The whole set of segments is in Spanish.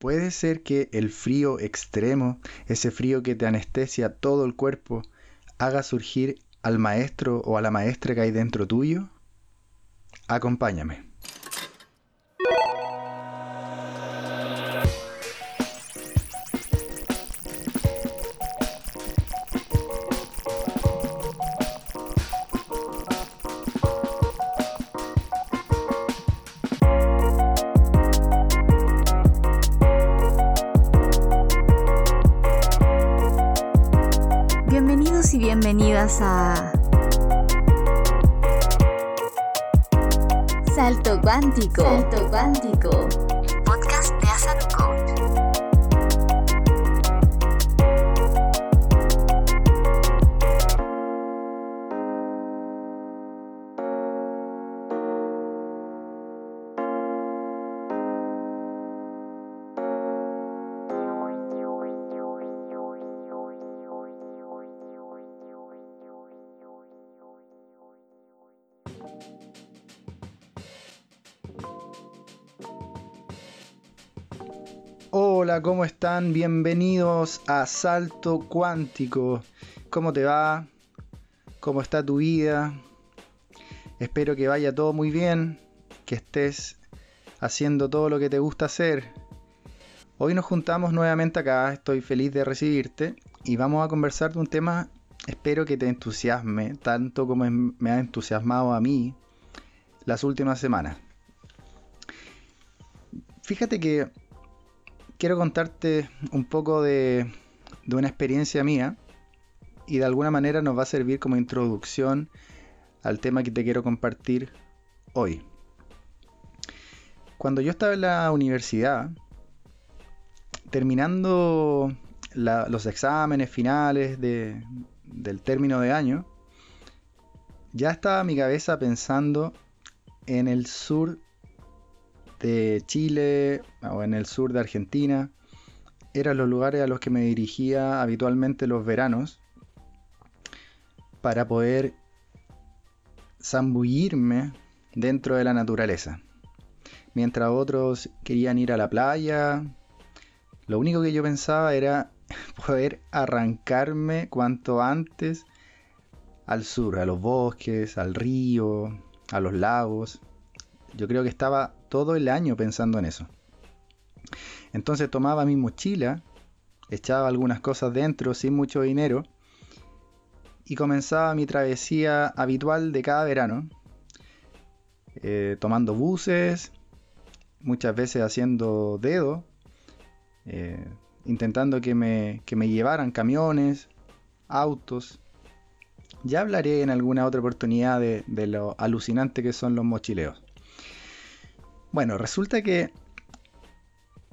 Puede ser que el frío extremo, ese frío que te anestesia todo el cuerpo, haga surgir al maestro o a la maestra que hay dentro tuyo. Acompáñame. Hola, ¿cómo están? Bienvenidos a Salto Cuántico. ¿Cómo te va? ¿Cómo está tu vida? Espero que vaya todo muy bien, que estés haciendo todo lo que te gusta hacer. Hoy nos juntamos nuevamente acá, estoy feliz de recibirte y vamos a conversar de un tema, espero que te entusiasme, tanto como me ha entusiasmado a mí las últimas semanas. Fíjate que quiero contarte un poco de, una experiencia mía y de alguna manera nos va a servir como introducción al tema que te quiero compartir hoy. Cuando yo estaba en la universidad, terminando los exámenes finales del término de año, ya estaba mi cabeza pensando en el sur de Chile o en el sur de Argentina. Eran los lugares a los que me dirigía habitualmente los veranos para poder zambullirme dentro de la naturaleza. Mientras otros querían ir a la playa, lo único que yo pensaba era poder arrancarme cuanto antes al sur, a los bosques, al río, a los lagos. Yo creo que estaba todo el año pensando en eso. Entonces tomaba mi mochila, echaba algunas cosas dentro sin mucho dinero y comenzaba mi travesía habitual de cada verano, eh, tomando buses, muchas veces haciendo dedo, eh, intentando que me, que me llevaran camiones, autos. Ya hablaré en alguna otra oportunidad de, de lo alucinante que son los mochileos. Bueno, resulta que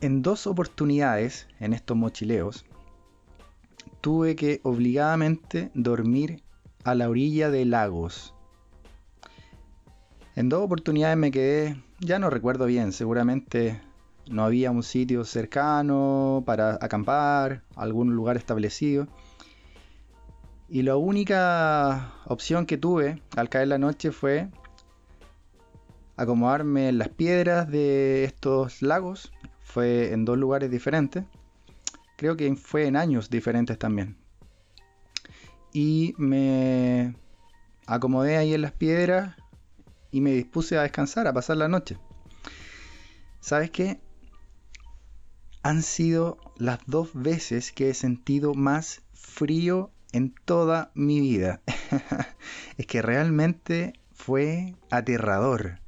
en dos oportunidades en estos mochileos tuve que obligadamente dormir a la orilla de lagos. En dos oportunidades me quedé, ya no recuerdo bien, seguramente no había un sitio cercano para acampar, algún lugar establecido. Y la única opción que tuve al caer la noche fue acomodarme en las piedras de estos lagos. Fue en dos lugares diferentes. Creo que fue en años diferentes también. Y me acomodé ahí en las piedras y me dispuse a descansar, a pasar la noche. ¿Sabes qué? Han sido las dos veces que he sentido más frío en toda mi vida. es que realmente fue aterrador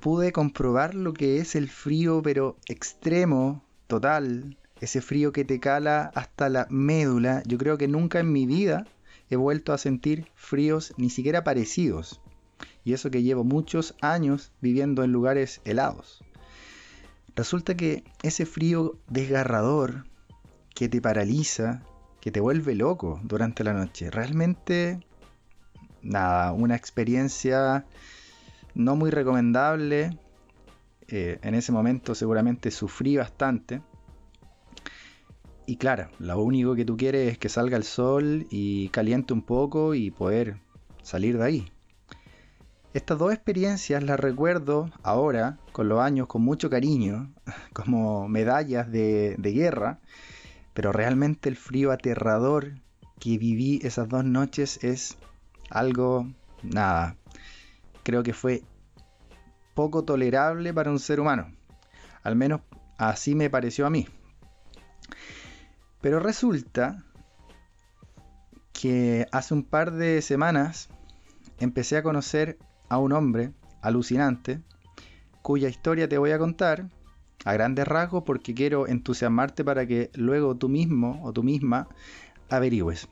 pude comprobar lo que es el frío, pero extremo, total, ese frío que te cala hasta la médula. Yo creo que nunca en mi vida he vuelto a sentir fríos ni siquiera parecidos. Y eso que llevo muchos años viviendo en lugares helados. Resulta que ese frío desgarrador que te paraliza, que te vuelve loco durante la noche, realmente, nada, una experiencia no muy recomendable. Eh, en ese momento seguramente sufrí bastante. Y claro, lo único que tú quieres es que salga el sol y caliente un poco y poder salir de ahí. Estas dos experiencias las recuerdo ahora, con los años, con mucho cariño, como medallas de, de guerra, pero realmente el frío aterrador que viví esas dos noches es algo, nada, creo que fue poco tolerable para un ser humano. Al menos así me pareció a mí. Pero resulta que hace un par de semanas empecé a conocer a un hombre alucinante cuya historia te voy a contar a grandes rasgos porque quiero entusiasmarte para que luego tú mismo o tú misma averigües.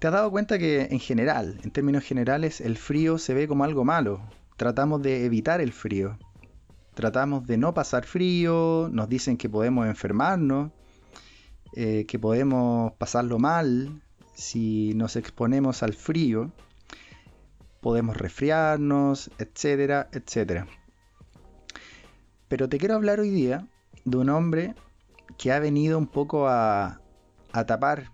¿Te has dado cuenta que en general, en términos generales, el frío se ve como algo malo? Tratamos de evitar el frío. Tratamos de no pasar frío, nos dicen que podemos enfermarnos, eh, que podemos pasarlo mal si nos exponemos al frío, podemos resfriarnos, etcétera, etcétera. Pero te quiero hablar hoy día de un hombre que ha venido un poco a, tapar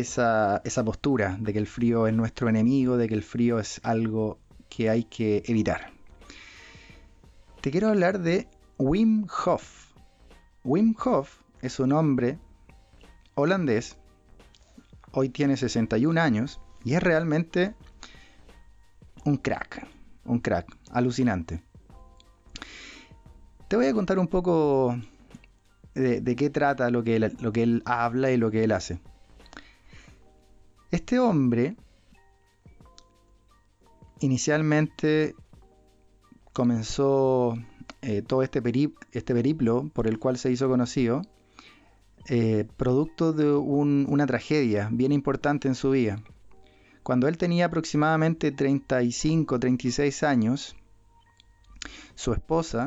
esa, esa, postura de que el frío es nuestro enemigo, de que el frío es algo que hay que evitar. Te quiero hablar de Wim Hof. Wim Hof es un hombre holandés, hoy tiene 61 años y es realmente un crack, un crack, alucinante. Te voy a contar un poco de, qué trata lo que, lo que él habla y lo que él hace. Este hombre inicialmente comenzó eh, todo este, este, periplo por el cual se hizo conocido, eh, producto de una tragedia bien importante en su vida. Cuando él tenía aproximadamente 35, 36 años, su esposa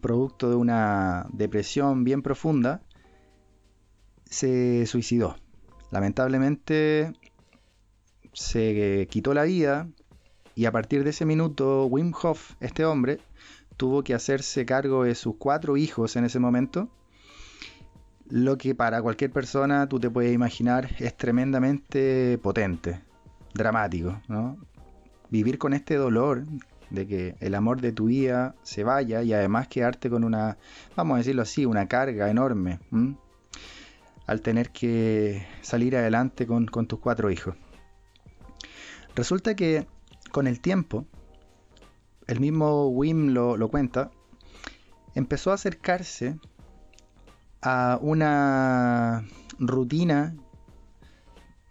producto de una depresión bien profunda, se suicidó. Lamentablemente se quitó la vida y a partir de ese minuto Wim Hof, este hombre, tuvo que hacerse cargo de sus cuatro hijos en ese momento, lo que para cualquier persona tú te puedes imaginar es tremendamente potente, dramático, Vivir con este dolor de que el amor de tu vida se vaya y además quedarte con una, vamos a decirlo así, una carga enorme al tener que salir adelante con, tus cuatro hijos. Resulta que con el tiempo, el mismo Wim lo, lo cuenta, empezó a acercarse a una rutina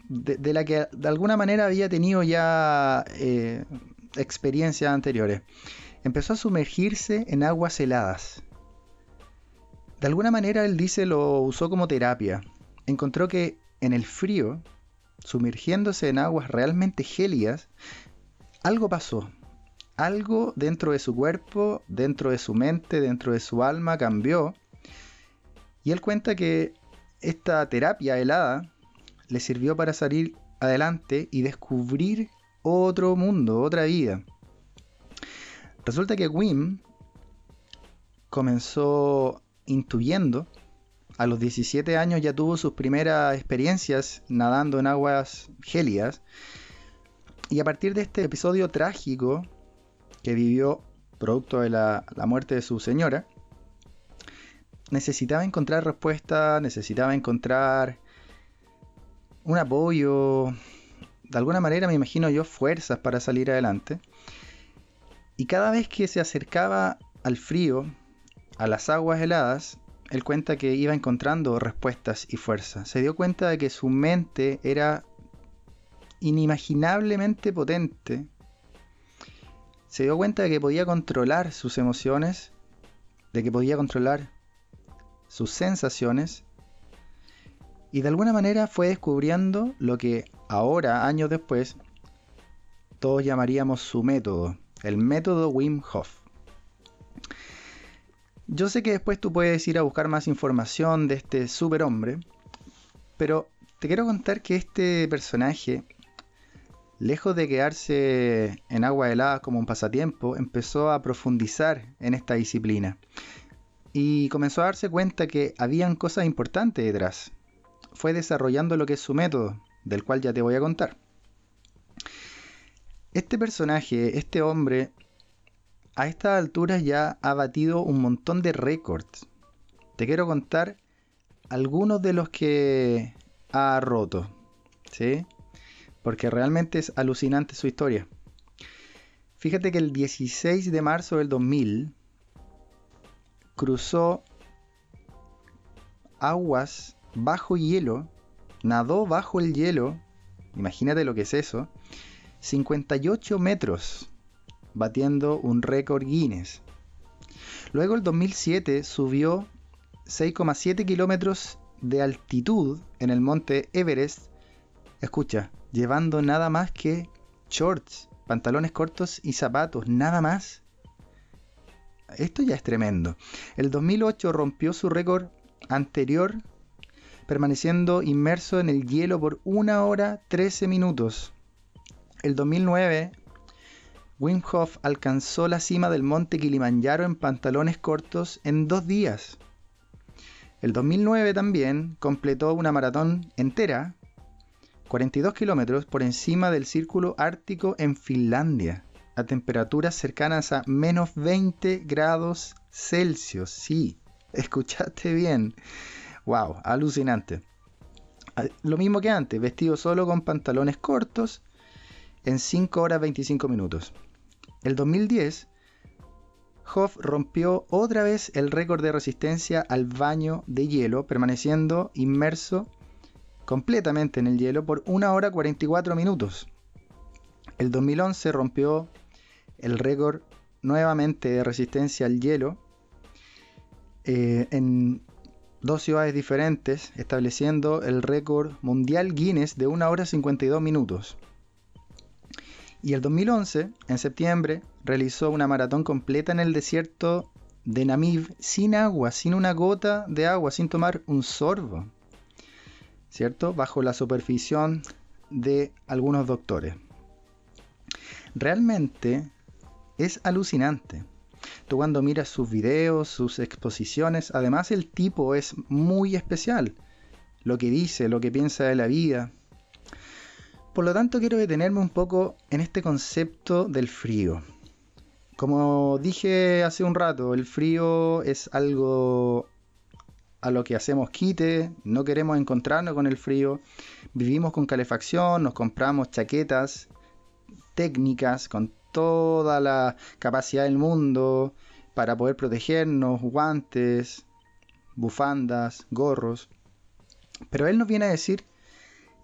de, la que de alguna manera había tenido ya eh, experiencias anteriores. Empezó a sumergirse en aguas heladas. De alguna manera él dice lo usó como terapia. Encontró que en el frío, sumergiéndose en aguas realmente gélidas, algo pasó. Algo dentro de su cuerpo, dentro de su mente, dentro de su alma cambió. Y él cuenta que esta terapia helada le sirvió para salir adelante y descubrir otro mundo, otra vida. Resulta que Wim comenzó intuyendo, a los 17 años ya tuvo sus primeras experiencias nadando en aguas gélidas, y a partir de este episodio trágico que vivió producto de la, la muerte de su señora, necesitaba encontrar respuesta, necesitaba encontrar un apoyo, de alguna manera me imagino yo fuerzas para salir adelante. Y cada vez que se acercaba al frío, a las aguas heladas, él cuenta que iba encontrando respuestas y fuerzas. Se dio cuenta de que su mente era inimaginablemente potente. Se dio cuenta de que podía controlar sus emociones, de que podía controlar sus sensaciones y de alguna manera fue descubriendo lo que ahora, años después, todos llamaríamos su método, el método Wim Hof. Yo sé que después tú puedes ir a buscar más información de este superhombre, pero te quiero contar que este personaje, lejos de quedarse en agua helada como un pasatiempo, empezó a profundizar en esta disciplina y comenzó a darse cuenta que habían cosas importantes detrás, fue desarrollando lo que es su método, del cual ya te voy a contar. Este personaje, este hombre, a estas alturas ya ha batido un montón de récords. Te quiero contar algunos de los que ha roto, ¿sí? Porque realmente es alucinante su historia. Fíjate que el 16 de marzo del 2000 cruzó aguas bajo hielo, nadó bajo el hielo, imagínate lo que es eso, 58 metros, batiendo un récord Guinness. Luego el 2007 subió 6,7 kilómetros de altitud en el monte Everest, escucha, llevando nada más que shorts, pantalones cortos y zapatos, nada más. Esto ya es tremendo. El 2008 rompió su récord anterior permaneciendo inmerso en el hielo por una hora 13 minutos. El 2009, Wim Hof alcanzó la cima del monte Kilimanjaro en pantalones cortos en dos días. El 2009 también completó una maratón entera, 42 kilómetros por encima del círculo ártico en Finlandia, a temperaturas cercanas a menos 20 grados Celsius. Sí, escuchaste bien. Wow, alucinante. Lo mismo que antes, vestido solo con pantalones cortos en 5 horas 25 minutos. El 2010, Hoff rompió otra vez el récord de resistencia al baño de hielo, permaneciendo inmerso completamente en el hielo por 1 hora 44 minutos. El 2011 rompió el récord nuevamente de resistencia al hielo eh, en dos ciudades diferentes, estableciendo el récord mundial Guinness de 1 hora 52 minutos. Y el 2011, en septiembre, realizó una maratón completa en el desierto de Namib sin agua, sin una gota de agua, sin tomar un sorbo, ¿cierto? Bajo la supervisión de algunos doctores. Realmente es alucinante. Tú cuando miras sus videos, sus exposiciones, además el tipo es muy especial. Lo que dice, lo que piensa de la vida. Por lo tanto, quiero detenerme un poco en este concepto del frío. Como dije hace un rato, el frío es algo a lo que hacemos quite, no queremos encontrarnos con el frío, vivimos con calefacción, nos compramos chaquetas técnicas con toda la capacidad del mundo para poder protegernos, guantes, bufandas, gorros. Pero él nos viene a decir,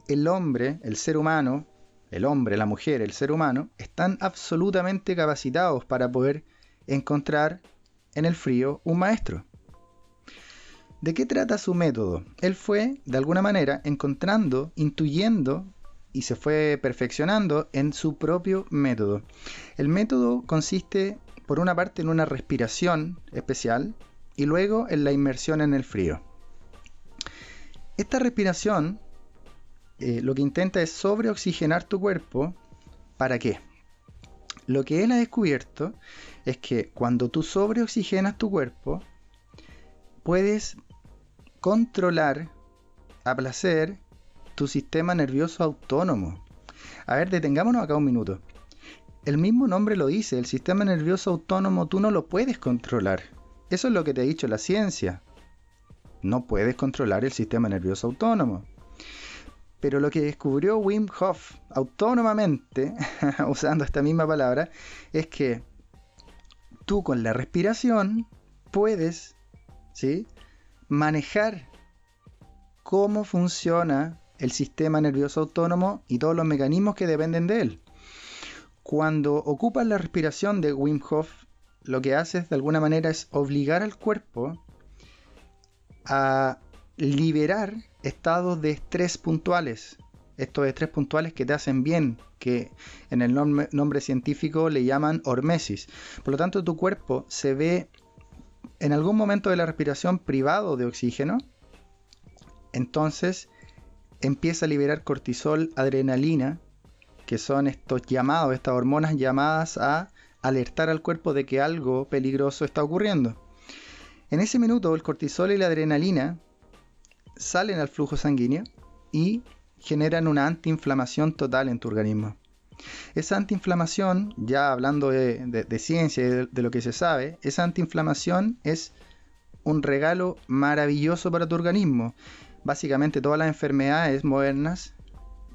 el hombre, el ser humano, el hombre, la mujer, el ser humano, están absolutamente capacitados para poder encontrar en el frío un maestro. ¿De qué trata su método? Él fue, de alguna manera, encontrando, intuyendo y se fue perfeccionando en su propio método. El método consiste, por una parte, en una respiración especial y luego en la inmersión en el frío. Esta respiración eh, lo que intenta es sobreoxigenar tu cuerpo. ¿Para qué? Lo que él ha descubierto es que cuando tú sobreoxigenas tu cuerpo, puedes controlar a placer tu sistema nervioso autónomo. A ver, detengámonos acá un minuto. El mismo nombre lo dice, el sistema nervioso autónomo tú no lo puedes controlar. Eso es lo que te ha dicho la ciencia. No puedes controlar el sistema nervioso autónomo. Pero lo que descubrió Wim Hof autónomamente, usando esta misma palabra, es que tú con la respiración puedes ¿sí? manejar cómo funciona el sistema nervioso autónomo y todos los mecanismos que dependen de él. Cuando ocupas la respiración de Wim Hof, lo que haces de alguna manera es obligar al cuerpo a liberar estados de estrés puntuales. Estos estrés puntuales que te hacen bien, que en el nombre, científico le llaman hormesis. Por lo tanto, tu cuerpo se ve en algún momento de la respiración privado de oxígeno. Entonces, empieza a liberar cortisol, adrenalina, que son estos llamados, estas hormonas llamadas a alertar al cuerpo de que algo peligroso está ocurriendo. En ese minuto el cortisol y la adrenalina salen al flujo sanguíneo y generan una antiinflamación total en tu organismo. Esa antiinflamación, ya hablando de, ciencia y de, lo que se sabe, esa antiinflamación es un regalo maravilloso para tu organismo. Básicamente todas las enfermedades modernas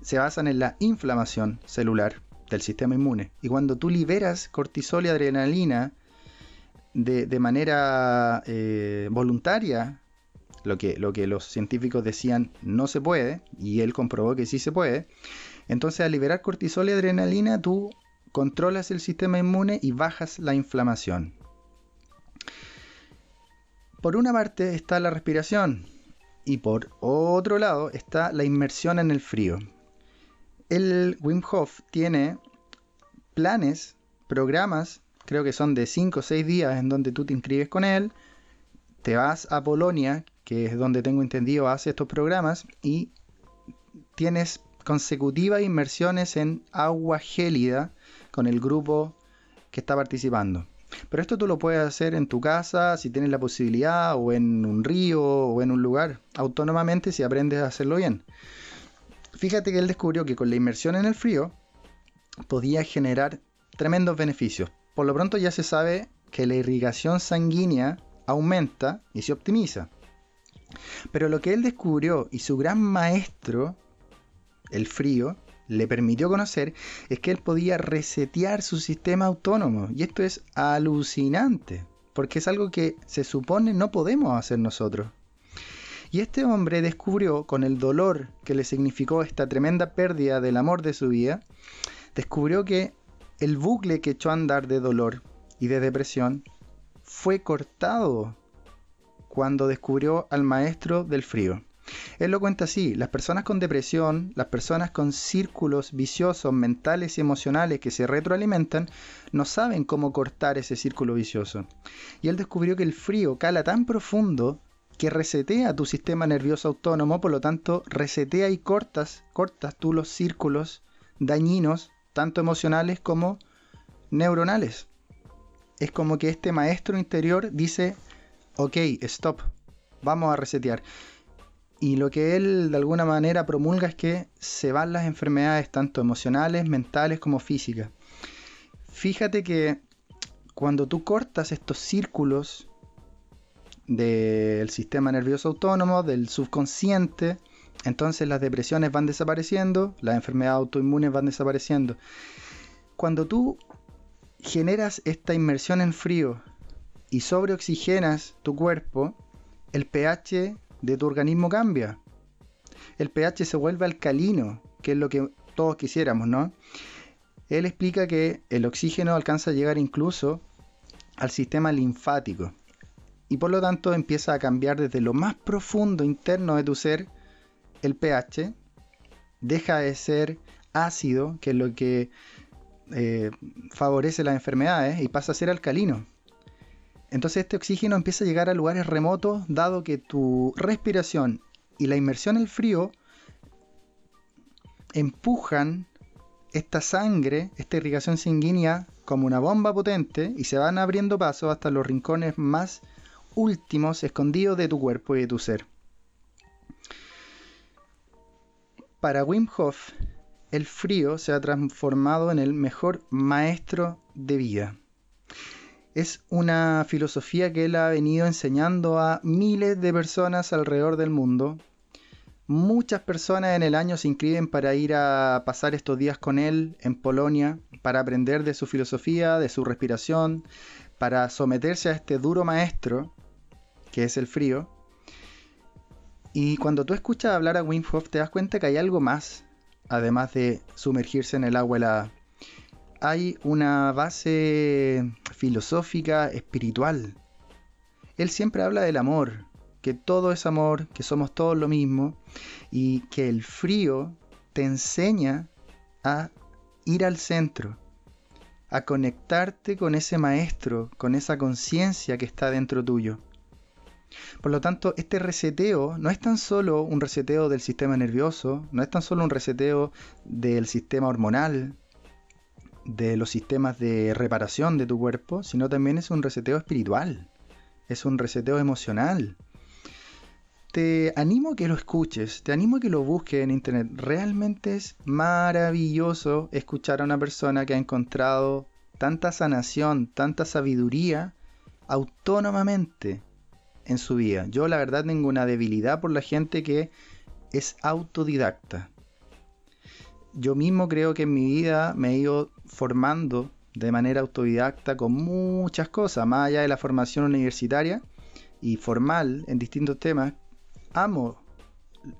se basan en la inflamación celular del sistema inmune. Y cuando tú liberas cortisol y adrenalina de, manera eh, voluntaria, lo que, lo que los científicos decían no se puede, y él comprobó que sí se puede, entonces al liberar cortisol y adrenalina tú controlas el sistema inmune y bajas la inflamación. Por una parte está la respiración y por otro lado está la inmersión en el frío. El Wim Hof tiene planes, programas, creo que son de 5 o 6 días en donde tú te inscribes con él, te vas a Polonia, que es donde tengo entendido hace estos programas, y tienes consecutivas inmersiones en agua gélida con el grupo que está participando. Pero esto tú lo puedes hacer en tu casa, si tienes la posibilidad, o en un río, o en un lugar, autónomamente si aprendes a hacerlo bien. Fíjate que él descubrió que con la inmersión en el frío podía generar tremendos beneficios. Por lo pronto ya se sabe que la irrigación sanguínea aumenta y se optimiza. Pero lo que él descubrió y su gran maestro, el frío, le permitió conocer es que él podía resetear su sistema autónomo. Y esto es alucinante, porque es algo que se supone no podemos hacer nosotros. Y este hombre descubrió, con el dolor que le significó esta tremenda pérdida del amor de su vida, descubrió que el bucle que echó a andar de dolor y de depresión fue cortado cuando descubrió al maestro del frío. Él lo cuenta así, las personas con depresión, las personas con círculos viciosos mentales y emocionales que se retroalimentan, no saben cómo cortar ese círculo vicioso. Y él descubrió que el frío cala tan profundo que resetea tu sistema nervioso autónomo, por lo tanto resetea y cortas, cortas tú los círculos dañinos, tanto emocionales como neuronales. Es como que este maestro interior dice, ok, stop, vamos a resetear. Y lo que él de alguna manera promulga es que se van las enfermedades tanto emocionales, mentales como físicas. Fíjate que cuando tú cortas estos círculos del sistema nervioso autónomo, del subconsciente, entonces las depresiones van desapareciendo, las enfermedades autoinmunes van desapareciendo. Cuando tú generas esta inmersión en frío y sobreoxigenas tu cuerpo, el pH de tu organismo cambia. El pH se vuelve alcalino, que es lo que todos quisiéramos, ¿no? Él explica que el oxígeno alcanza a llegar incluso al sistema linfático y por lo tanto empieza a cambiar desde lo más profundo interno de tu ser el pH, deja de ser ácido, que es lo que eh, favorece las enfermedades, y pasa a ser alcalino. Entonces este oxígeno empieza a llegar a lugares remotos, dado que tu respiración y la inmersión en el frío empujan esta sangre, esta irrigación sanguínea, como una bomba potente y se van abriendo pasos hasta los rincones más últimos escondidos de tu cuerpo y de tu ser. Para Wim Hof, el frío se ha transformado en el mejor maestro de vida es una filosofía que él ha venido enseñando a miles de personas alrededor del mundo. Muchas personas en el año se inscriben para ir a pasar estos días con él en Polonia, para aprender de su filosofía, de su respiración, para someterse a este duro maestro, que es el frío. Y cuando tú escuchas hablar a Wim Hof te das cuenta que hay algo más, además de sumergirse en el agua helada hay una base filosófica, espiritual. Él siempre habla del amor, que todo es amor, que somos todos lo mismo y que el frío te enseña a ir al centro, a conectarte con ese maestro, con esa conciencia que está dentro tuyo. Por lo tanto, este reseteo no es tan solo un reseteo del sistema nervioso, no es tan solo un reseteo del sistema hormonal, de los sistemas de reparación de tu cuerpo, sino también es un reseteo espiritual, es un reseteo emocional. te animo a que lo escuches, te animo a que lo busques en internet. Realmente es maravilloso escuchar a una persona que ha encontrado tanta sanación, tanta sabiduría autónomamente en su vida. Yo la verdad tengo una debilidad por la gente que es autodidacta. Yo mismo creo que en mi vida me he ido formando de manera autodidacta con muchas cosas, más allá de la formación universitaria y formal en distintos temas. Amo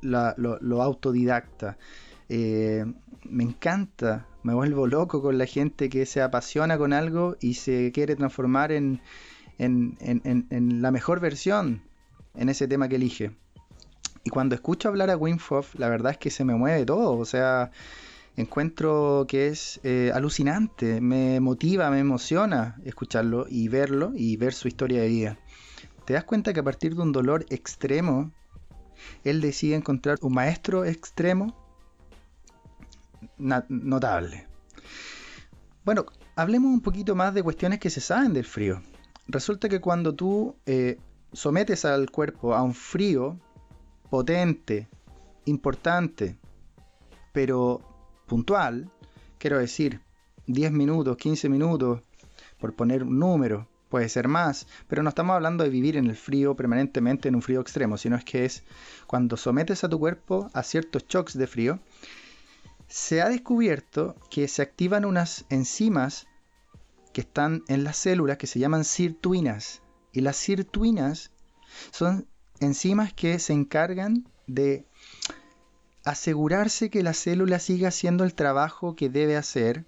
lo, autodidacta. Eh, me encanta, me vuelvo loco con la gente que se apasiona con algo y se quiere transformar en, en, la mejor versión en ese tema que elige. Y cuando escucho hablar a Wim Hof, la verdad es que se me mueve todo. O sea, encuentro que es eh, alucinante, me motiva, me emociona escucharlo y verlo y ver su historia de vida. Te das cuenta que a partir de un dolor extremo, él decide encontrar un maestro extremo notable. Bueno, hablemos un poquito más de cuestiones que se saben del frío resulta que cuando tú eh, sometes al cuerpo a un frío potente, importante, pero puntual, quiero decir, 10 minutos, 15 minutos, por poner un número, puede ser más, pero no estamos hablando de vivir en el frío permanentemente en un frío extremo, sino es que es cuando sometes a tu cuerpo a ciertos shocks de frío, se ha descubierto que se activan unas enzimas que están en las células que se llaman sirtuinas. Y las sirtuinas son enzimas que se encargan de asegurarse que la célula siga haciendo el trabajo que debe hacer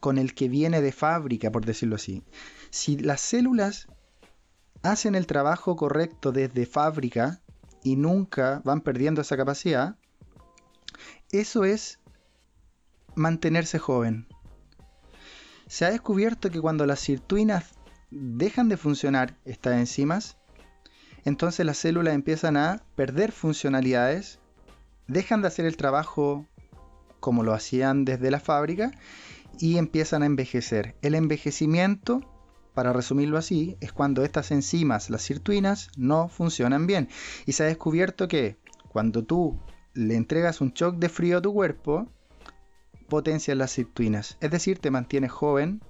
con el que viene de fábrica, por decirlo así. Si las células hacen el trabajo correcto desde fábrica y nunca van perdiendo esa capacidad, eso es mantenerse joven se ha descubierto que cuando las sirtuinas dejan de funcionar estas enzimas, entonces las células empiezan a perder funcionalidades, dejan de hacer el trabajo como lo hacían desde la fábrica y empiezan a envejecer. El envejecimiento, para resumirlo así, es cuando estas enzimas, las sirtuinas, no funcionan bien. Y se ha descubierto que cuando tú le entregas un shock de frío a tu cuerpo, potencia las sirtuinas, es decir, te mantiene joven,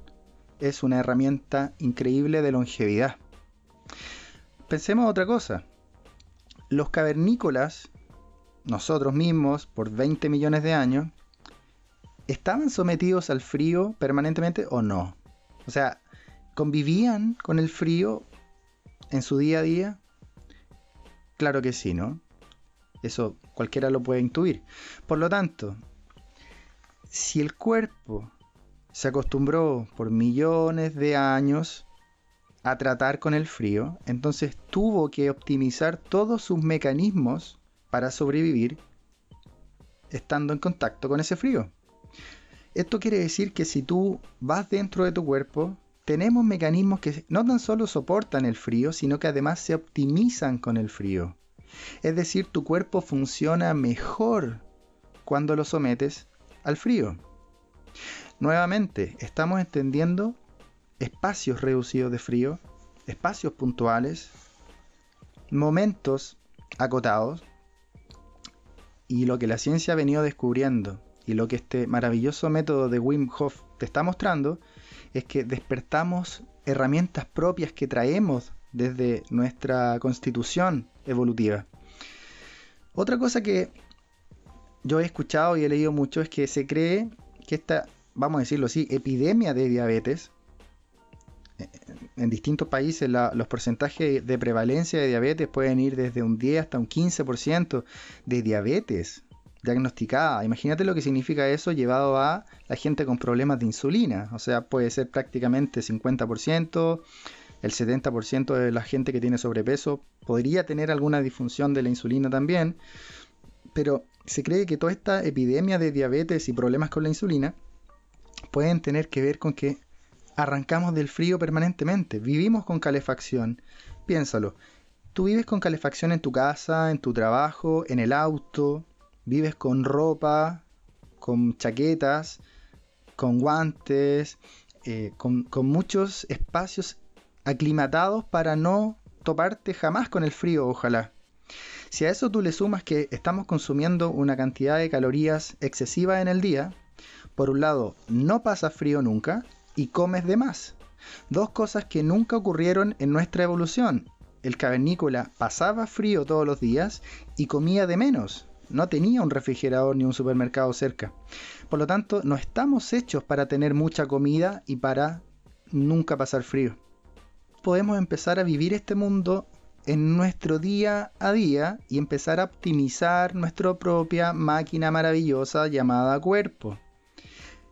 es una herramienta increíble de longevidad. Pensemos otra cosa. Los cavernícolas, nosotros mismos, por 20 millones de años, ¿estaban sometidos al frío permanentemente o no? O sea, ¿convivían con el frío en su día a día? Claro que sí, ¿no? Eso cualquiera lo puede intuir. Por lo tanto, si el cuerpo se acostumbró por millones de años a tratar con el frío, entonces tuvo que optimizar todos sus mecanismos para sobrevivir estando en contacto con ese frío. Esto quiere decir que si tú vas dentro de tu cuerpo, tenemos mecanismos que no tan solo soportan el frío, sino que además se optimizan con el frío. Es decir, tu cuerpo funciona mejor cuando lo sometes al frío. Nuevamente, estamos entendiendo espacios reducidos de frío, espacios puntuales, momentos acotados, y lo que la ciencia ha venido descubriendo y lo que este maravilloso método de Wim Hof te está mostrando es que despertamos herramientas propias que traemos desde nuestra constitución evolutiva. Otra cosa que yo he escuchado y he leído mucho es que se cree que esta, vamos a decirlo así, epidemia de diabetes, en distintos países los porcentajes de prevalencia de diabetes pueden ir desde un 10 hasta un 15% de diabetes diagnosticada. Imagínate lo que significa eso llevado a la gente con problemas de insulina. O sea, puede ser prácticamente 50%, el 70% de la gente que tiene sobrepeso podría tener alguna disfunción de la insulina también. Pero se cree que toda esta epidemia de diabetes y problemas con la insulina pueden tener que ver con que arrancamos del frío permanentemente, vivimos con calefacción. Piénsalo, tú vives con calefacción en tu casa, en tu trabajo, en el auto, vives con ropa, con chaquetas, con guantes, eh, con, con muchos espacios aclimatados para no toparte jamás con el frío, ojalá. Si a eso tú le sumas que estamos consumiendo una cantidad de calorías excesiva en el día, por un lado, no pasas frío nunca y comes de más. Dos cosas que nunca ocurrieron en nuestra evolución. El cavernícola pasaba frío todos los días y comía de menos. No tenía un refrigerador ni un supermercado cerca. Por lo tanto, no estamos hechos para tener mucha comida y para nunca pasar frío. Podemos empezar a vivir este mundo en nuestro día a día y empezar a optimizar nuestra propia máquina maravillosa llamada cuerpo.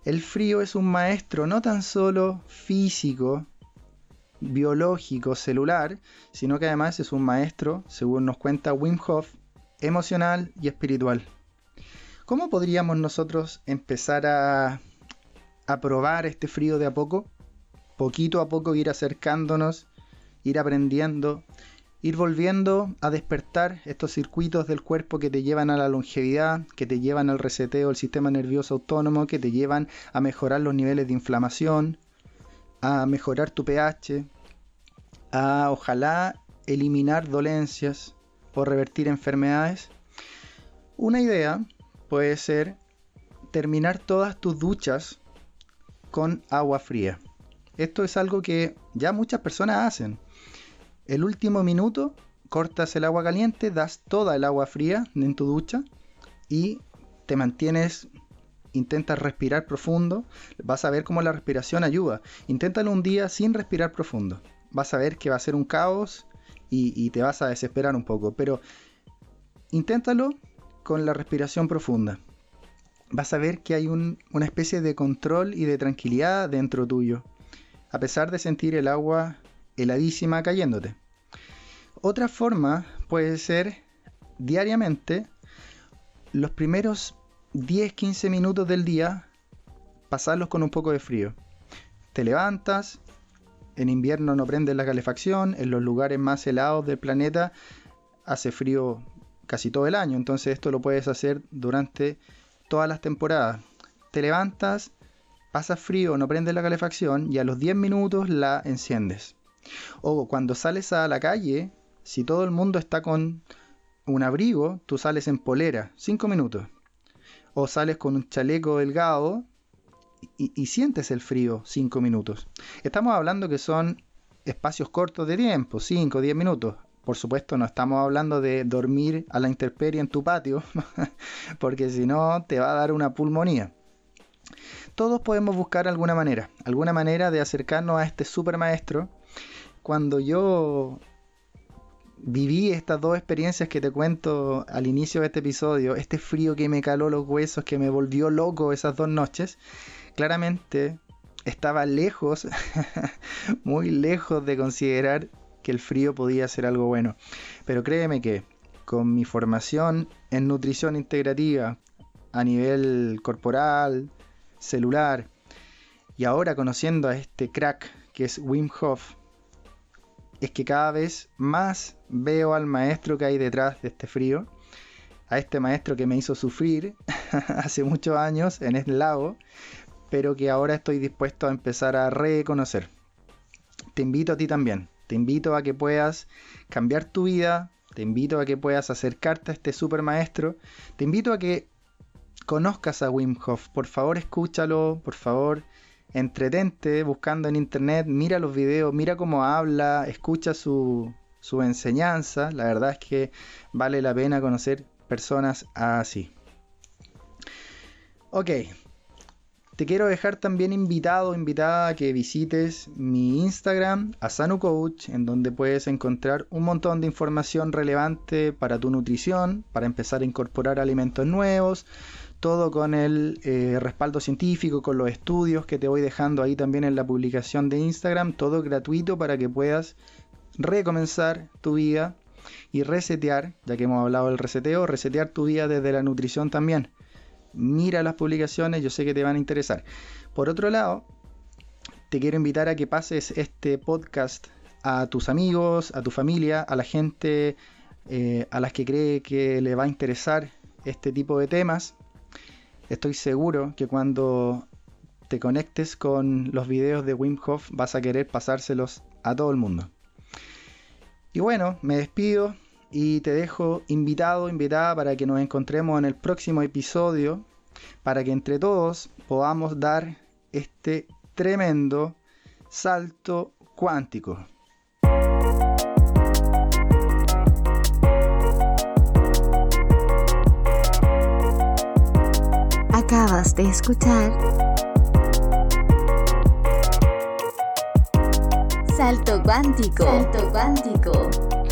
El frío es un maestro no tan solo físico, biológico, celular, sino que además es un maestro, según nos cuenta Wim Hof, emocional y espiritual. ¿Cómo podríamos nosotros empezar a, a probar este frío de a poco? Poquito a poco ir acercándonos, ir aprendiendo, ir volviendo a despertar estos circuitos del cuerpo que te llevan a la longevidad, que te llevan al reseteo del sistema nervioso autónomo, que te llevan a mejorar los niveles de inflamación, a mejorar tu pH, a ojalá eliminar dolencias o revertir enfermedades. Una idea puede ser terminar todas tus duchas con agua fría. Esto es algo que ya muchas personas hacen el último minuto cortas el agua caliente, das toda el agua fría en tu ducha y te mantienes, intentas respirar profundo, vas a ver cómo la respiración ayuda. Inténtalo un día sin respirar profundo. Vas a ver que va a ser un caos y, te vas a desesperar un poco, pero inténtalo con la respiración profunda. Vas a ver que hay una especie de control y de tranquilidad dentro tuyo, a pesar de sentir el agua heladísima cayéndote. Otra forma puede ser diariamente los primeros 10-15 minutos del día pasarlos con un poco de frío. Te levantas, en invierno no prendes la calefacción, en los lugares más helados del planeta hace frío casi todo el año, entonces esto lo puedes hacer durante todas las temporadas. Te levantas, pasas frío, no prendes la calefacción y a los 10 minutos la enciendes. O cuando sales a la calle, si todo el mundo está con un abrigo, tú sales en polera, 5 minutos. O sales con un chaleco delgado y, sientes el frío 5 minutos. Estamos hablando que son espacios cortos de tiempo, 5 o 10 minutos. Por supuesto, no estamos hablando de dormir a la intemperie en tu patio, porque si no te va a dar una pulmonía. Todos podemos buscar alguna manera, alguna manera de acercarnos a este super maestro cuando yo viví estas dos experiencias que te cuento al inicio de este episodio, este frío que me caló los huesos, que me volvió loco esas dos noches, claramente estaba lejos, muy lejos de considerar que el frío podía ser algo bueno. Pero créeme que con mi formación en nutrición integrativa a nivel corporal, celular, y ahora conociendo a este crack que es Wim Hof, es que cada vez más veo al maestro que hay detrás de este frío, a este maestro que me hizo sufrir hace muchos años en el lago, pero que ahora estoy dispuesto a empezar a reconocer. Te invito a ti también, te invito a que puedas cambiar tu vida, te invito a que puedas acercarte a este super maestro, te invito a que conozcas a Wim Hof, por favor escúchalo, por favor entretente buscando en internet, mira los videos, mira cómo habla, escucha su, su enseñanza. La verdad es que vale la pena conocer personas así. Ok, te quiero dejar también invitado, invitada a que visites mi Instagram, Asanu Coach, en donde puedes encontrar un montón de información relevante para tu nutrición, para empezar a incorporar alimentos nuevos, todo con el eh, respaldo científico, con los estudios que te voy dejando ahí también en la publicación de Instagram, todo gratuito para que puedas recomenzar tu vida y resetear, ya que hemos hablado del reseteo, resetear tu vida desde la nutrición también. Mira las publicaciones, yo sé que te van a interesar. Por otro lado, te quiero invitar a que pases este podcast a tus amigos, a tu familia, a la gente eh, a las que cree que le va a interesar este tipo de temas estoy seguro que cuando te conectes con los videos de Wim Hof vas a querer pasárselos a todo el mundo. Y bueno, me despido y te dejo invitado, invitada para que nos encontremos en el próximo episodio, para que entre todos podamos dar este tremendo salto cuántico. De escuchar Salto cuántico. Salto cuántico.